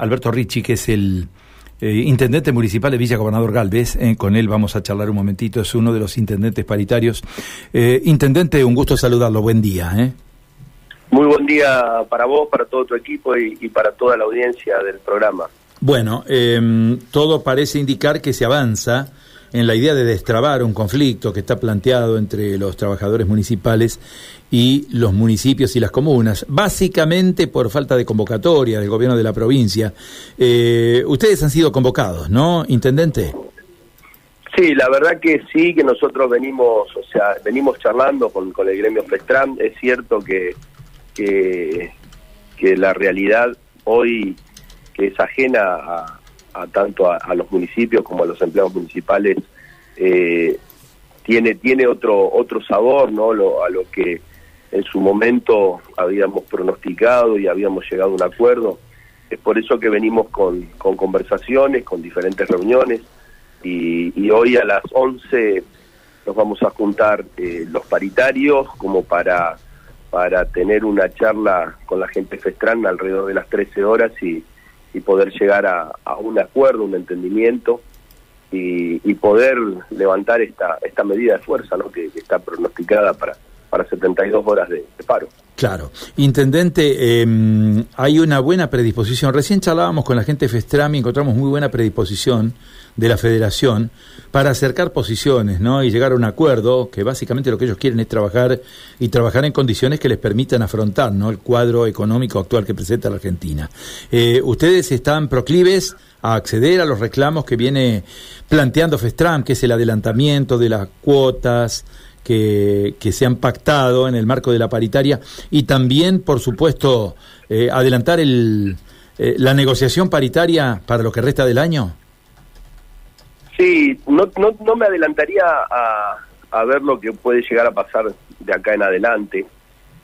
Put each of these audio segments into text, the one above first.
Alberto Ricci, que es el eh, intendente municipal de Villa Gobernador Galvez. Eh, con él vamos a charlar un momentito, es uno de los intendentes paritarios. Eh, intendente, un gusto saludarlo, buen día. Muy buen día para vos, para todo tu equipo y, para toda la audiencia del programa. Bueno, em, todo parece indicar que se avanza en la idea de destrabar un conflicto que está planteado entre los trabajadores municipales y los municipios y las comunas, básicamente por falta de convocatoria del gobierno de la provincia. Eh, ustedes han sido convocados, ¿no, intendente? Sí, la verdad que sí, que nosotros venimos, o sea, venimos charlando con, con el gremio Festram. Es cierto que, que, la realidad hoy que es ajena a, tanto a, los municipios como a los empleados municipales eh, tiene tiene otro otro sabor, ¿no? a lo que en su momento habíamos pronosticado y habíamos llegado a un acuerdo. Es por eso que venimos con, con conversaciones, con diferentes reuniones y, hoy a las 11 nos vamos a juntar eh, los paritarios como para, para tener una charla con la gente Festran alrededor de las 13 horas y, y poder llegar a, un acuerdo, un entendimiento y, poder levantar esta, esta medida de fuerza ¿no? que está pronosticada para, para 72 horas de, paro. Claro. Intendente, em, hay una buena predisposición. Recién charlábamos con la gente de Festrami, encontramos muy buena predisposición de la federación para acercar posiciones ¿no? y llegar a un acuerdo, que básicamente lo que ellos quieren es trabajar y trabajar en condiciones que les permitan afrontar ¿no? el cuadro económico actual que presenta la Argentina. Eh, ¿Ustedes están proclives a acceder a los reclamos que viene planteando Festram, que es el adelantamiento de las cuotas, que, se han pactado en el marco de la paritaria y también, por supuesto, eh, adelantar el, eh, la negociación paritaria para lo que resta del año? Sí, no, no, no me adelantaría a, a, ver lo que puede llegar a pasar de acá en adelante.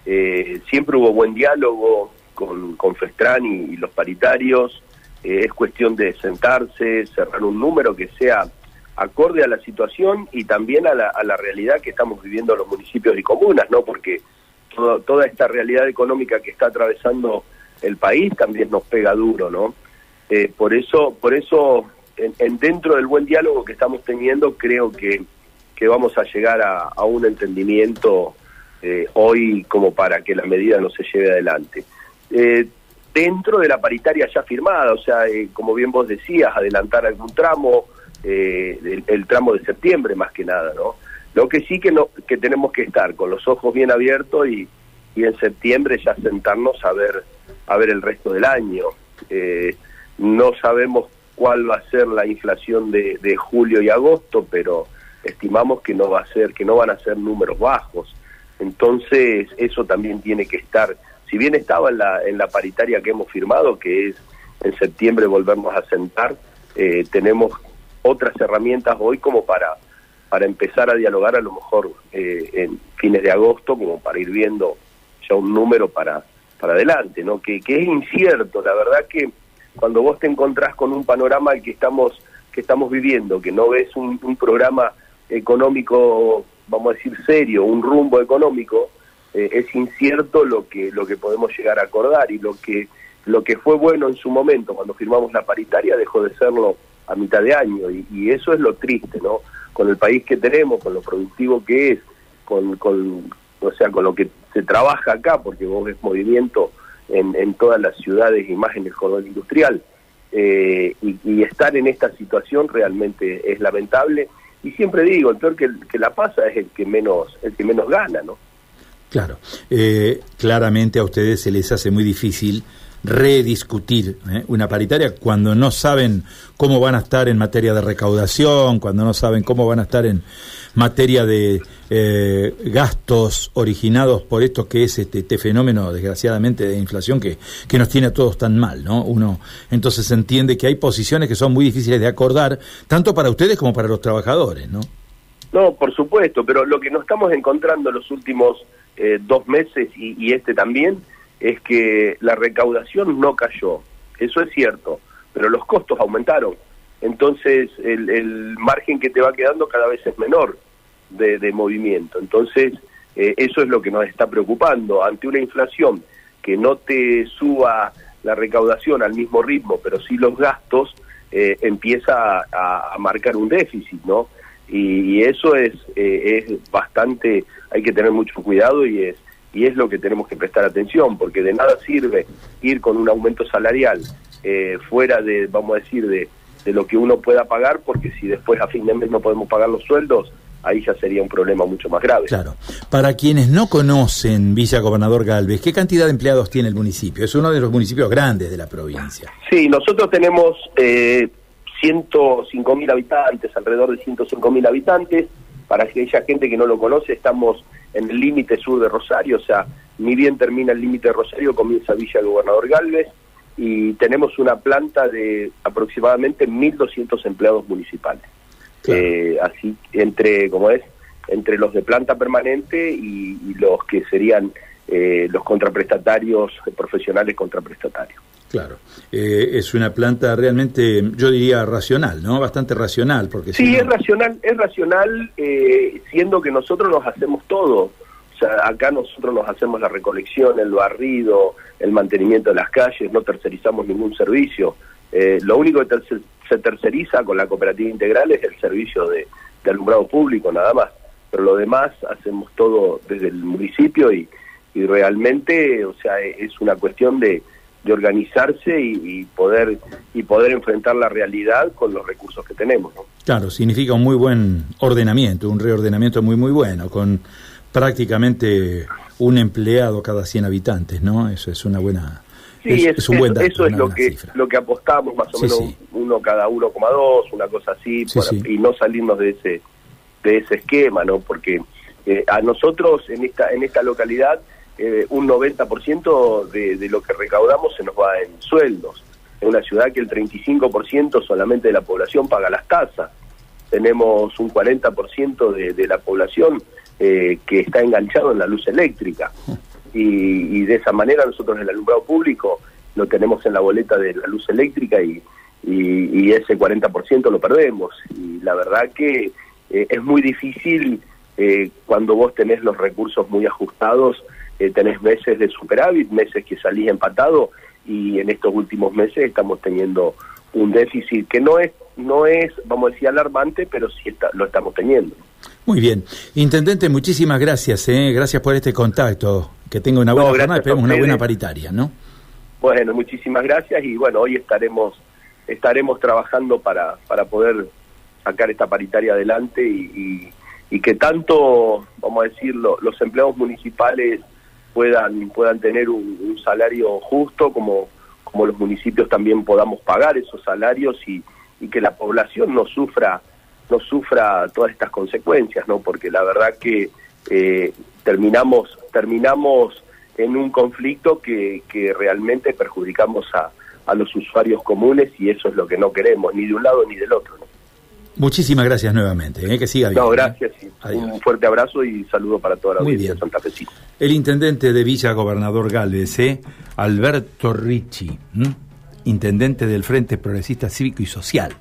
Eh, siempre hubo buen diálogo con, con Festran y, los paritarios. es cuestión de sentarse, cerrar un número que sea acorde a la situación y también a la, a la realidad que estamos viviendo los municipios y comunas, ¿no? Porque toda esta realidad económica que está atravesando el país también nos pega duro, ¿no? Eh, por eso, por eso en, dentro del buen diálogo que estamos teniendo, creo que, que vamos a llegar a, un entendimiento eh, hoy como para que la medida no se lleve adelante. Eh, dentro de la paritaria ya firmada, o sea, como bien vos decías, adelantar algún tramo, eh, el, tramo de septiembre más que nada, ¿no? Lo que sí que, no, que tenemos que estar con los ojos bien abiertos y, y en septiembre ya sentarnos a ver, a ver el resto del año. Eh, no sabemos cuál va a ser la inflación de, de, julio y agosto, pero estimamos que no va a ser, que no van a ser números bajos. Entonces, eso también tiene que estar, si bien estaba en la, en la paritaria que hemos firmado, que es en septiembre volvernos a sentar, eh, tenemos otras herramientas hoy como para, para empezar a dialogar a lo mejor eh, en fines de agosto, como para ir viendo ya un número para, para adelante, ¿no? Que, que es incierto, la verdad que cuando vos te encontrás con un panorama que estamos, que estamos viviendo, que no ves un, programa económico, vamos a decir serio, un rumbo económico, eh, es incierto lo que, lo que podemos llegar a acordar y lo que, lo que fue bueno en su momento cuando firmamos la paritaria dejó de serlo a mitad de año y, eso es lo triste, ¿no? Con el país que tenemos, con lo productivo que es, con, con o sea, con lo que se trabaja acá, porque vos ves movimiento en, en todas las ciudades y más en el cordón industrial, eh, y, estar en esta situación realmente es lamentable. Y siempre digo, el peor que, que la pasa es el que menos, el que menos gana, ¿no? Claro, eh, claramente a ustedes se les hace muy difícil rediscutir ¿eh? una paritaria cuando no saben cómo van a estar en materia de recaudación, cuando no saben cómo van a estar en materia de eh, gastos originados por esto que es este, este, fenómeno, desgraciadamente, de inflación que, que nos tiene a todos tan mal, ¿no? Uno entonces entiende que hay posiciones que son muy difíciles de acordar, tanto para ustedes como para los trabajadores, ¿no? No, por supuesto, pero lo que nos estamos encontrando los últimos eh, dos meses y, y este también es que la recaudación no cayó, eso es cierto, pero los costos aumentaron. Entonces el, margen que te va quedando cada vez es menor de, movimiento. Entonces eh, eso es lo que nos está preocupando. Ante una inflación que no te suba la recaudación al mismo ritmo, pero sí los gastos, eh, empieza a, marcar un déficit, ¿no? Y, eso es, eh, es bastante, hay que tener mucho cuidado y es, y es lo que tenemos que prestar atención, porque de nada sirve ir con un aumento salarial eh, fuera de, vamos a decir, de, de lo que uno pueda pagar, porque si después a fin de mes no podemos pagar los sueldos, ahí ya sería un problema mucho más grave. Claro. Para quienes no conocen Villa Gobernador Galvez, ¿qué cantidad de empleados tiene el municipio? Es uno de los municipios grandes de la provincia. Sí, nosotros tenemos eh, 105 mil habitantes, alrededor de 105 mil habitantes. Para aquella gente que no lo conoce, estamos en el límite sur de Rosario, o sea, ni bien termina el límite de Rosario, comienza Villa Gobernador Galvez y tenemos una planta de aproximadamente 1.200 empleados municipales. Eh, así entre como es entre los de planta permanente y, los que serían eh, los contraprestatarios profesionales contraprestatarios. Claro. Eh, es una planta realmente yo diría racional no bastante racional porque sí es racional es racional siendo que nosotros nos hacemos todo. O sea acá nosotros nos hacemos la recolección el barrido el mantenimiento de las calles no tercerizamos ningún servicio. Lo único que se terceriza con la cooperativa integral es el servicio de, alumbrado público nada más, pero lo demás hacemos todo desde el municipio y, realmente, o sea, es una cuestión de, organizarse y, poder y poder enfrentar la realidad con los recursos que tenemos. Claro, significa un muy buen ordenamiento, un reordenamiento muy muy bueno, con prácticamente un empleado cada 100 habitantes, ¿no? Eso es una buena Sí, es, un buen eso, es lo que lo que apostamos, más o menos uno cada 1,2, una cosa así, y no salirnos de ese de ese esquema, ¿no? Porque eh, a nosotros en esta en esta localidad eh, un 90% de, de lo que recaudamos se nos va en sueldos. En una ciudad que el 35% solamente de la población paga las tasas. Tenemos un 40% de, de la población eh, que está enganchado en la luz eléctrica y, de esa manera nosotros el alumbrado público lo tenemos en la boleta de la luz eléctrica y, y, ese 40% lo perdemos. Y la verdad que eh, es muy difícil eh, cuando vos tenés los recursos muy ajustados, eh, tenés meses de superávit, meses que salís empatado y en estos últimos meses estamos teniendo un déficit que no es, no es vamos a decir, alarmante, pero sí está, lo estamos teniendo. Muy bien. Intendente, muchísimas gracias. ¿eh? Gracias por este contacto. Que tenga una buena jornada, esperemos una buena paritaria, ¿no? Bueno, muchísimas gracias y bueno, hoy estaremos estaremos trabajando para, para poder sacar esta paritaria adelante y, y, que tanto, vamos a decirlo, los empleados municipales puedan puedan tener un, salario justo como, como los municipios también podamos pagar esos salarios y, y que la población no sufra no sufra todas estas consecuencias, ¿no? Porque la verdad que eh, terminamos terminamos en un conflicto que, que realmente perjudicamos a, a, los usuarios comunes y eso es lo que no queremos, ni de un lado ni del otro. Muchísimas gracias nuevamente, ¿eh? que siga bien. No, ¿eh? gracias, un fuerte abrazo y saludo para toda la audiencia de Santa Fe. El intendente de Villa Gobernador Galvez, ¿eh? Alberto Ricci, intendente del Frente Progresista Cívico y Social.